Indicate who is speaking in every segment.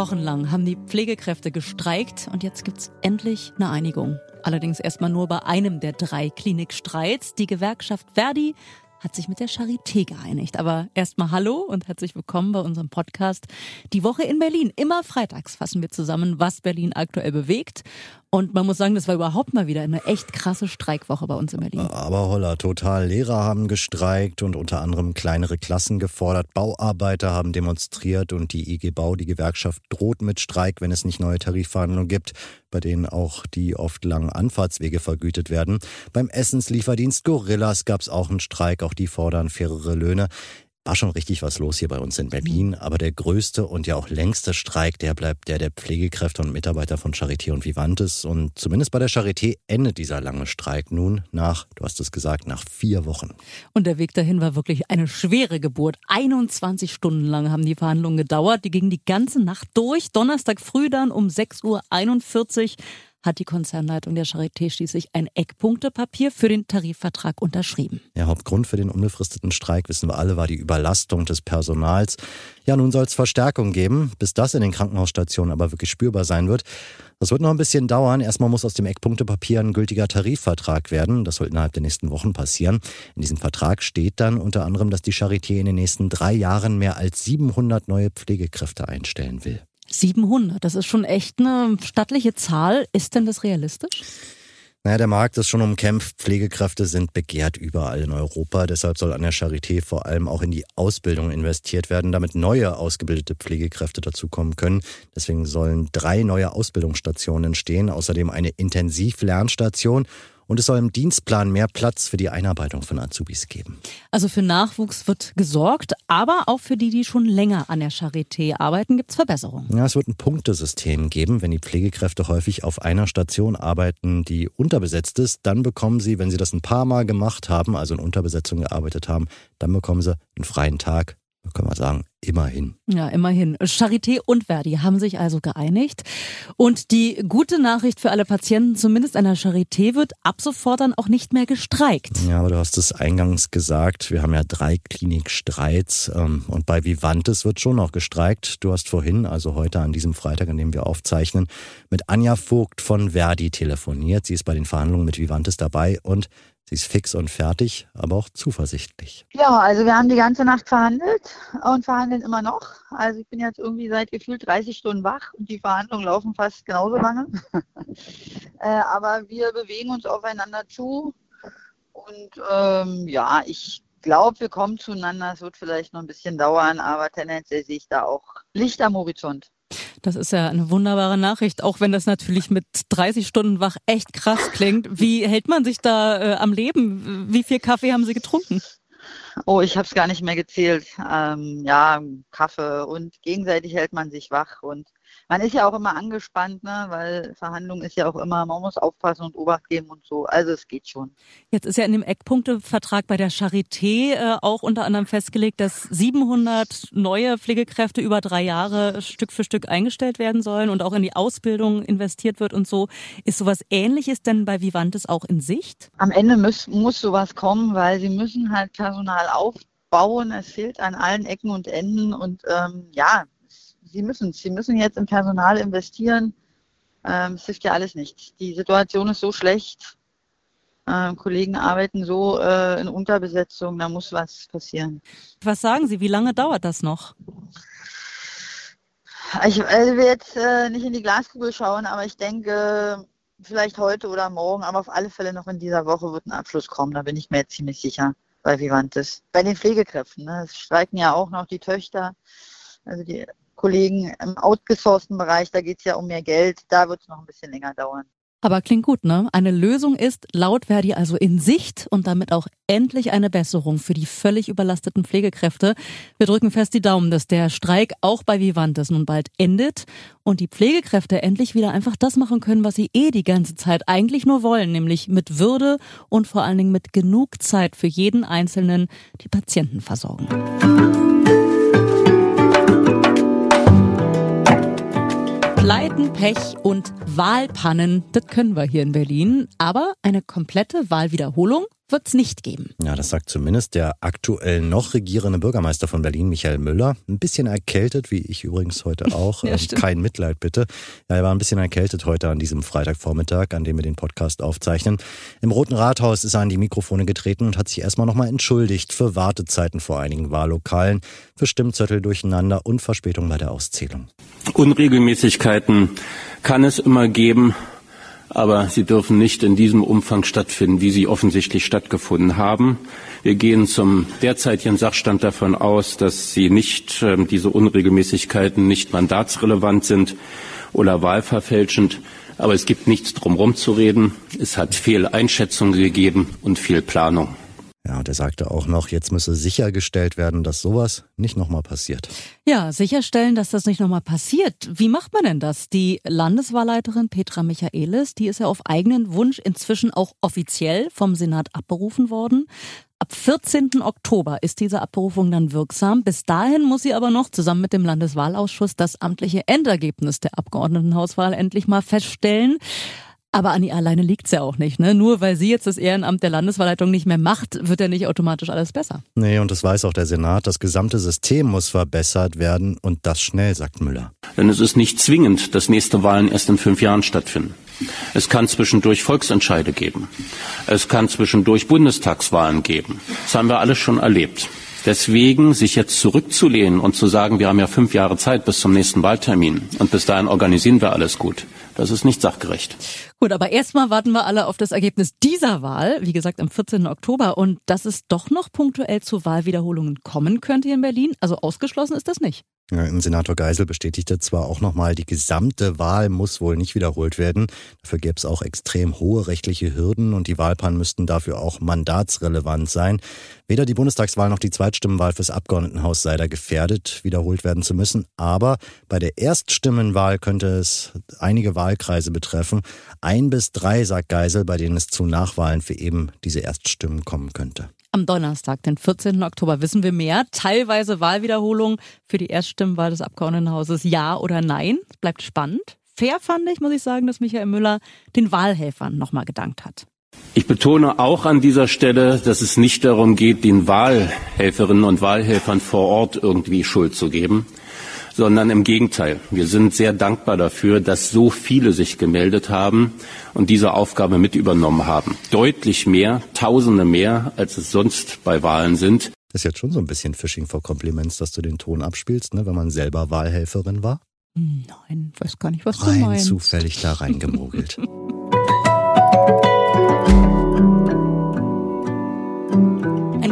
Speaker 1: Wochen lang haben die Pflegekräfte gestreikt und jetzt gibt's endlich eine Einigung. Allerdings erstmal nur bei einem der drei Klinikstreits. Die Gewerkschaft Verdi hat sich mit der Charité geeinigt. Aber erstmal Hallo und herzlich willkommen bei unserem Podcast Die Woche in Berlin. Immer freitags fassen wir zusammen, was Berlin aktuell bewegt. Und man muss sagen, das war überhaupt mal wieder eine echt krasse Streikwoche bei uns in Berlin.
Speaker 2: Aber holla, total. Lehrer haben gestreikt und unter anderem kleinere Klassen gefordert. Bauarbeiter haben demonstriert und die IG Bau, die Gewerkschaft, droht mit Streik, wenn es nicht neue Tarifverhandlungen gibt, bei denen auch die oft langen Anfahrtswege vergütet werden. Beim Essenslieferdienst Gorillas gab es auch einen Streik. Auch die fordern fairere Löhne war schon richtig was los hier bei uns in Berlin. Mhm. Aber der größte und ja auch längste Streik, der bleibt der der Pflegekräfte und Mitarbeiter von Charité und Vivantes. Und zumindest bei der Charité endet dieser lange Streik nun nach, du hast es gesagt, nach vier Wochen.
Speaker 1: Und der Weg dahin war wirklich eine schwere Geburt. 21 Stunden lang haben die Verhandlungen gedauert. Die gingen die ganze Nacht durch. Donnerstag früh dann um 6.41 Uhr hat die Konzernleitung der Charité schließlich ein Eckpunktepapier für den Tarifvertrag unterschrieben.
Speaker 2: Der Hauptgrund für den unbefristeten Streik, wissen wir alle, war die Überlastung des Personals. Ja, nun soll es Verstärkung geben, bis das in den Krankenhausstationen aber wirklich spürbar sein wird. Das wird noch ein bisschen dauern. Erstmal muss aus dem Eckpunktepapier ein gültiger Tarifvertrag werden. Das soll innerhalb der nächsten Wochen passieren. In diesem Vertrag steht dann unter anderem, dass die Charité in den nächsten drei Jahren mehr als 700 neue Pflegekräfte einstellen will.
Speaker 1: 700, das ist schon echt eine stattliche Zahl. Ist denn das realistisch?
Speaker 2: Naja, der Markt ist schon umkämpft. Pflegekräfte sind begehrt überall in Europa. Deshalb soll an der Charité vor allem auch in die Ausbildung investiert werden, damit neue ausgebildete Pflegekräfte dazukommen können. Deswegen sollen drei neue Ausbildungsstationen entstehen, außerdem eine Intensivlernstation und es soll im Dienstplan mehr Platz für die Einarbeitung von Azubis geben.
Speaker 1: Also für Nachwuchs wird gesorgt, aber auch für die, die schon länger an der Charité arbeiten, gibt es Verbesserungen.
Speaker 2: Ja, es wird ein Punktesystem geben. Wenn die Pflegekräfte häufig auf einer Station arbeiten, die unterbesetzt ist, dann bekommen sie, wenn sie das ein paar Mal gemacht haben, also in Unterbesetzung gearbeitet haben, dann bekommen sie einen freien Tag können wir sagen, immerhin.
Speaker 1: Ja, immerhin. Charité und Verdi haben sich also geeinigt. Und die gute Nachricht für alle Patienten, zumindest an der Charité, wird ab sofort dann auch nicht mehr gestreikt.
Speaker 2: Ja, aber du hast es eingangs gesagt, wir haben ja drei Klinikstreits ähm, und bei Vivantes wird schon noch gestreikt. Du hast vorhin, also heute an diesem Freitag, an dem wir aufzeichnen, mit Anja Vogt von Verdi telefoniert. Sie ist bei den Verhandlungen mit Vivantes dabei und Sie ist fix und fertig, aber auch zuversichtlich.
Speaker 3: Ja, also wir haben die ganze Nacht verhandelt und verhandeln immer noch. Also ich bin jetzt irgendwie seit gefühlt 30 Stunden wach und die Verhandlungen laufen fast genauso lange. äh, aber wir bewegen uns aufeinander zu und ähm, ja, ich glaube, wir kommen zueinander. Es wird vielleicht noch ein bisschen dauern, aber tendenziell sehe ich da auch Licht am Horizont.
Speaker 1: Das ist ja eine wunderbare Nachricht, auch wenn das natürlich mit 30 Stunden wach echt krass klingt. Wie hält man sich da äh, am Leben? Wie viel Kaffee haben Sie getrunken?
Speaker 3: Oh, ich habe es gar nicht mehr gezählt. Ähm, ja, Kaffee und gegenseitig hält man sich wach und man ist ja auch immer angespannt, ne? weil Verhandlung ist ja auch immer, man muss aufpassen und Obacht geben und so. Also es geht schon.
Speaker 1: Jetzt ist ja in dem Eckpunktevertrag bei der Charité äh, auch unter anderem festgelegt, dass 700 neue Pflegekräfte über drei Jahre Stück für Stück eingestellt werden sollen und auch in die Ausbildung investiert wird und so. Ist sowas Ähnliches denn bei Vivantes auch in Sicht?
Speaker 3: Am Ende muss, muss sowas kommen, weil sie müssen halt Personal aufbauen. Es fehlt an allen Ecken und Enden und ähm, ja, sie müssen Sie müssen jetzt in Personal investieren. Ähm, es hilft ja alles nicht. Die Situation ist so schlecht. Ähm, Kollegen arbeiten so äh, in Unterbesetzung, da muss was passieren.
Speaker 1: Was sagen Sie, wie lange dauert das noch?
Speaker 3: Ich also will jetzt äh, nicht in die Glaskugel schauen, aber ich denke, vielleicht heute oder morgen, aber auf alle Fälle noch in dieser Woche wird ein Abschluss kommen, da bin ich mir jetzt ziemlich sicher bei Vivantes. Bei den Pflegekräften, ne? es streiken ja auch noch die Töchter, also die Kollegen im outgesourcten Bereich, da geht es ja um mehr Geld, da wird es noch ein bisschen länger dauern.
Speaker 1: Aber klingt gut, ne? Eine Lösung ist laut Verdi also in Sicht und damit auch endlich eine Besserung für die völlig überlasteten Pflegekräfte. Wir drücken fest die Daumen, dass der Streik auch bei Vivantes nun bald endet und die Pflegekräfte endlich wieder einfach das machen können, was sie eh die ganze Zeit eigentlich nur wollen, nämlich mit Würde und vor allen Dingen mit genug Zeit für jeden Einzelnen die Patienten versorgen. Pleiten, Pech und Wahlpannen, das können wir hier in Berlin. Aber eine komplette Wahlwiederholung wird es nicht geben.
Speaker 2: Ja, das sagt zumindest der aktuell noch regierende Bürgermeister von Berlin, Michael Müller. Ein bisschen erkältet, wie ich übrigens heute auch. ja, ähm, Kein Mitleid bitte. Ja, er war ein bisschen erkältet heute an diesem Freitagvormittag, an dem wir den Podcast aufzeichnen. Im Roten Rathaus ist er an die Mikrofone getreten und hat sich erstmal nochmal entschuldigt für Wartezeiten vor einigen Wahllokalen, für Stimmzettel durcheinander und Verspätung bei der Auszählung.
Speaker 4: Unregelmäßigkeiten kann es immer geben aber sie dürfen nicht in diesem Umfang stattfinden, wie sie offensichtlich stattgefunden haben. Wir gehen zum derzeitigen Sachstand davon aus, dass sie nicht, äh, diese Unregelmäßigkeiten nicht mandatsrelevant sind oder wahlverfälschend. Aber es gibt nichts drumherum zu reden. Es hat Fehleinschätzungen gegeben und Fehlplanung.
Speaker 2: Ja, und er sagte auch noch, jetzt müsse sichergestellt werden, dass sowas nicht nochmal passiert.
Speaker 1: Ja, sicherstellen, dass das nicht nochmal passiert. Wie macht man denn das? Die Landeswahlleiterin Petra Michaelis, die ist ja auf eigenen Wunsch inzwischen auch offiziell vom Senat abberufen worden. Ab 14. Oktober ist diese Abberufung dann wirksam. Bis dahin muss sie aber noch zusammen mit dem Landeswahlausschuss das amtliche Endergebnis der Abgeordnetenhauswahl endlich mal feststellen. Aber Anni, alleine liegt's ja auch nicht. Ne? Nur weil sie jetzt das Ehrenamt der Landesverwaltung nicht mehr macht, wird ja nicht automatisch alles besser.
Speaker 2: Nee, und das weiß auch der Senat. Das gesamte System muss verbessert werden und das schnell, sagt Müller.
Speaker 4: Denn es ist nicht zwingend, dass nächste Wahlen erst in fünf Jahren stattfinden. Es kann zwischendurch Volksentscheide geben. Es kann zwischendurch Bundestagswahlen geben. Das haben wir alles schon erlebt. Deswegen sich jetzt zurückzulehnen und zu sagen, wir haben ja fünf Jahre Zeit bis zum nächsten Wahltermin und bis dahin organisieren wir alles gut, das ist nicht sachgerecht.
Speaker 1: Gut, aber erstmal warten wir alle auf das Ergebnis dieser Wahl, wie gesagt am 14. Oktober. Und dass es doch noch punktuell zu Wahlwiederholungen kommen könnte hier in Berlin, also ausgeschlossen ist das nicht.
Speaker 2: Senator Geisel bestätigte zwar auch nochmal, die gesamte Wahl muss wohl nicht wiederholt werden. Dafür gäbe es auch extrem hohe rechtliche Hürden und die Wahlpannen müssten dafür auch mandatsrelevant sein. Weder die Bundestagswahl noch die Zweitstimmenwahl fürs Abgeordnetenhaus sei da gefährdet, wiederholt werden zu müssen. Aber bei der Erststimmenwahl könnte es einige Wahlkreise betreffen. Ein bis drei, sagt Geisel, bei denen es zu Nachwahlen für eben diese Erststimmen kommen könnte.
Speaker 1: Am Donnerstag, den 14. Oktober, wissen wir mehr. Teilweise Wahlwiederholung für die Erststimmenwahl des Abgeordnetenhauses Ja oder Nein. Bleibt spannend. Fair fand ich, muss ich sagen, dass Michael Müller den Wahlhelfern nochmal gedankt hat.
Speaker 4: Ich betone auch an dieser Stelle, dass es nicht darum geht, den Wahlhelferinnen und Wahlhelfern vor Ort irgendwie Schuld zu geben sondern im Gegenteil. Wir sind sehr dankbar dafür, dass so viele sich gemeldet haben und diese Aufgabe mit übernommen haben. Deutlich mehr, Tausende mehr, als es sonst bei Wahlen sind.
Speaker 2: Das ist jetzt schon so ein bisschen Fishing for Compliments, dass du den Ton abspielst, ne, wenn man selber Wahlhelferin war.
Speaker 1: Nein, weiß gar nicht, was
Speaker 2: Rein
Speaker 1: du meinst.
Speaker 2: zufällig da reingemogelt.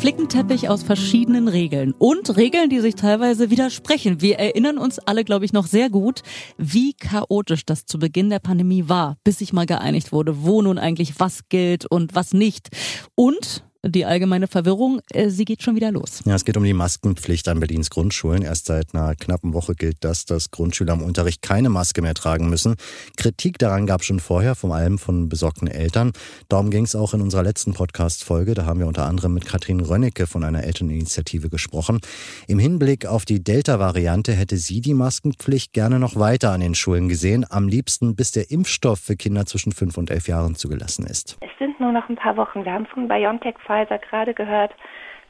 Speaker 1: Flickenteppich aus verschiedenen Regeln und Regeln, die sich teilweise widersprechen. Wir erinnern uns alle, glaube ich, noch sehr gut, wie chaotisch das zu Beginn der Pandemie war, bis sich mal geeinigt wurde, wo nun eigentlich was gilt und was nicht. Und die allgemeine Verwirrung, äh, sie geht schon wieder los.
Speaker 2: Ja, es geht um die Maskenpflicht an Berlins Grundschulen. Erst seit einer knappen Woche gilt das, dass Grundschüler im Unterricht keine Maske mehr tragen müssen. Kritik daran gab es schon vorher, vor allem von besorgten Eltern. Darum ging es auch in unserer letzten Podcast-Folge. Da haben wir unter anderem mit Katrin Rönnecke von einer Elterninitiative gesprochen. Im Hinblick auf die Delta-Variante hätte sie die Maskenpflicht gerne noch weiter an den Schulen gesehen. Am liebsten, bis der Impfstoff für Kinder zwischen fünf und elf Jahren zugelassen ist.
Speaker 5: Es sind nur noch ein paar Wochen. Wir haben von BioNTech Pfizer gerade gehört.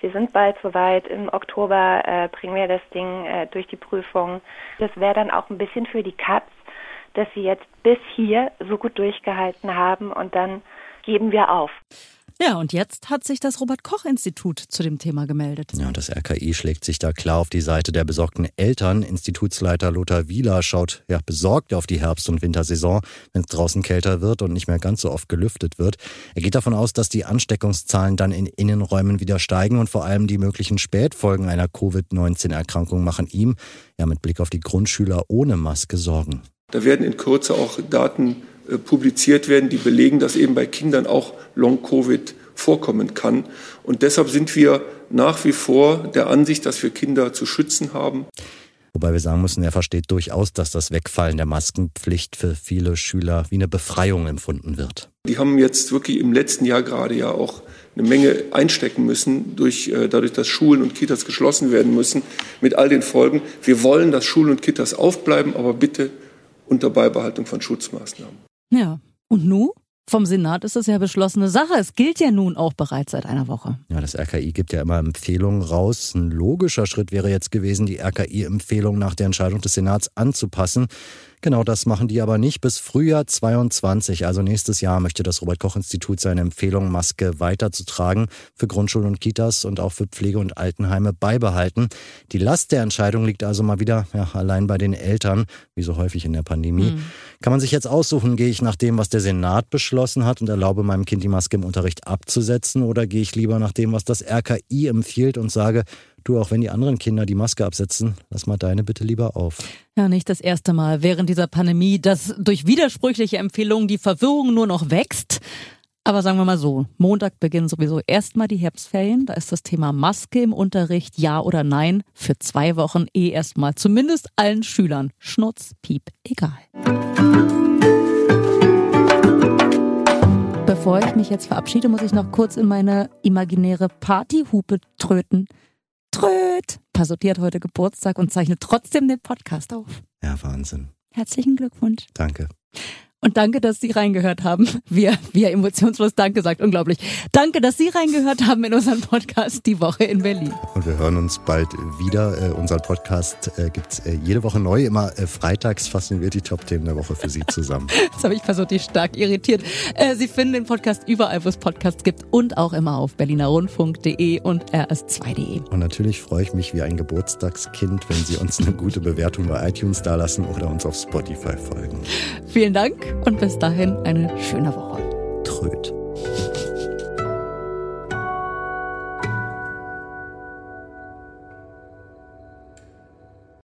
Speaker 5: Sie sind bald soweit. Im Oktober äh, bringen wir das Ding äh, durch die Prüfung. Das wäre dann auch ein bisschen für die Katz, dass sie jetzt bis hier so gut durchgehalten haben und dann geben wir auf.
Speaker 1: Ja, und jetzt hat sich das Robert-Koch-Institut zu dem Thema gemeldet.
Speaker 2: Ja, das RKI schlägt sich da klar auf die Seite der besorgten Eltern. Institutsleiter Lothar Wieler schaut ja besorgt auf die Herbst- und Wintersaison, wenn es draußen kälter wird und nicht mehr ganz so oft gelüftet wird. Er geht davon aus, dass die Ansteckungszahlen dann in Innenräumen wieder steigen und vor allem die möglichen Spätfolgen einer Covid-19-Erkrankung machen ihm ja mit Blick auf die Grundschüler ohne Maske Sorgen.
Speaker 6: Da werden in Kürze auch Daten publiziert werden, die belegen, dass eben bei Kindern auch Long-Covid vorkommen kann. Und deshalb sind wir nach wie vor der Ansicht, dass wir Kinder zu schützen haben.
Speaker 2: Wobei wir sagen müssen, er versteht durchaus, dass das Wegfallen der Maskenpflicht für viele Schüler wie eine Befreiung empfunden wird.
Speaker 6: Die haben jetzt wirklich im letzten Jahr gerade ja auch eine Menge einstecken müssen, durch, äh, dadurch, dass Schulen und Kitas geschlossen werden müssen, mit all den Folgen. Wir wollen, dass Schulen und Kitas aufbleiben, aber bitte unter Beibehaltung von Schutzmaßnahmen.
Speaker 1: Ja, und nu? Vom Senat ist es ja beschlossene Sache. Es gilt ja nun auch bereits seit einer Woche.
Speaker 2: Ja, das RKI gibt ja immer Empfehlungen raus. Ein logischer Schritt wäre jetzt gewesen, die RKI-Empfehlung nach der Entscheidung des Senats anzupassen. Genau das machen die aber nicht. Bis Frühjahr 22, also nächstes Jahr, möchte das Robert-Koch-Institut seine Empfehlung, Maske weiterzutragen, für Grundschulen und Kitas und auch für Pflege- und Altenheime beibehalten. Die Last der Entscheidung liegt also mal wieder ja, allein bei den Eltern, wie so häufig in der Pandemie. Mhm. Kann man sich jetzt aussuchen, gehe ich nach dem, was der Senat beschlossen hat und erlaube meinem Kind die Maske im Unterricht abzusetzen oder gehe ich lieber nach dem, was das RKI empfiehlt und sage, Du, auch wenn die anderen Kinder die Maske absetzen, lass mal deine bitte lieber auf.
Speaker 1: Ja, nicht das erste Mal während dieser Pandemie, dass durch widersprüchliche Empfehlungen die Verwirrung nur noch wächst. Aber sagen wir mal so, Montag beginnen sowieso erstmal die Herbstferien. Da ist das Thema Maske im Unterricht, ja oder nein, für zwei Wochen eh erstmal zumindest allen Schülern. Schnutz, piep, egal. Bevor ich mich jetzt verabschiede, muss ich noch kurz in meine imaginäre Partyhupe tröten. Tröd! Pasotti hat heute Geburtstag und zeichnet trotzdem den Podcast auf.
Speaker 2: Ja, Wahnsinn.
Speaker 1: Herzlichen Glückwunsch.
Speaker 2: Danke.
Speaker 1: Und danke, dass Sie reingehört haben. Wir, wir emotionslos Danke sagt. Unglaublich. Danke, dass Sie reingehört haben in unseren Podcast Die Woche in Berlin.
Speaker 2: Und wir hören uns bald wieder. Äh, unseren Podcast äh, gibt es äh, jede Woche neu. Immer äh, freitags fassen wir die Top-Themen der Woche für Sie zusammen.
Speaker 1: das habe ich versucht, die stark irritiert. Äh, Sie finden den Podcast überall, wo es Podcasts gibt und auch immer auf berlinerrundfunk.de und rs2.de.
Speaker 2: Und natürlich freue ich mich wie ein Geburtstagskind, wenn Sie uns eine gute Bewertung bei iTunes dalassen oder uns auf Spotify folgen.
Speaker 1: Vielen Dank und bis dahin eine schöne Woche.
Speaker 2: Tröd.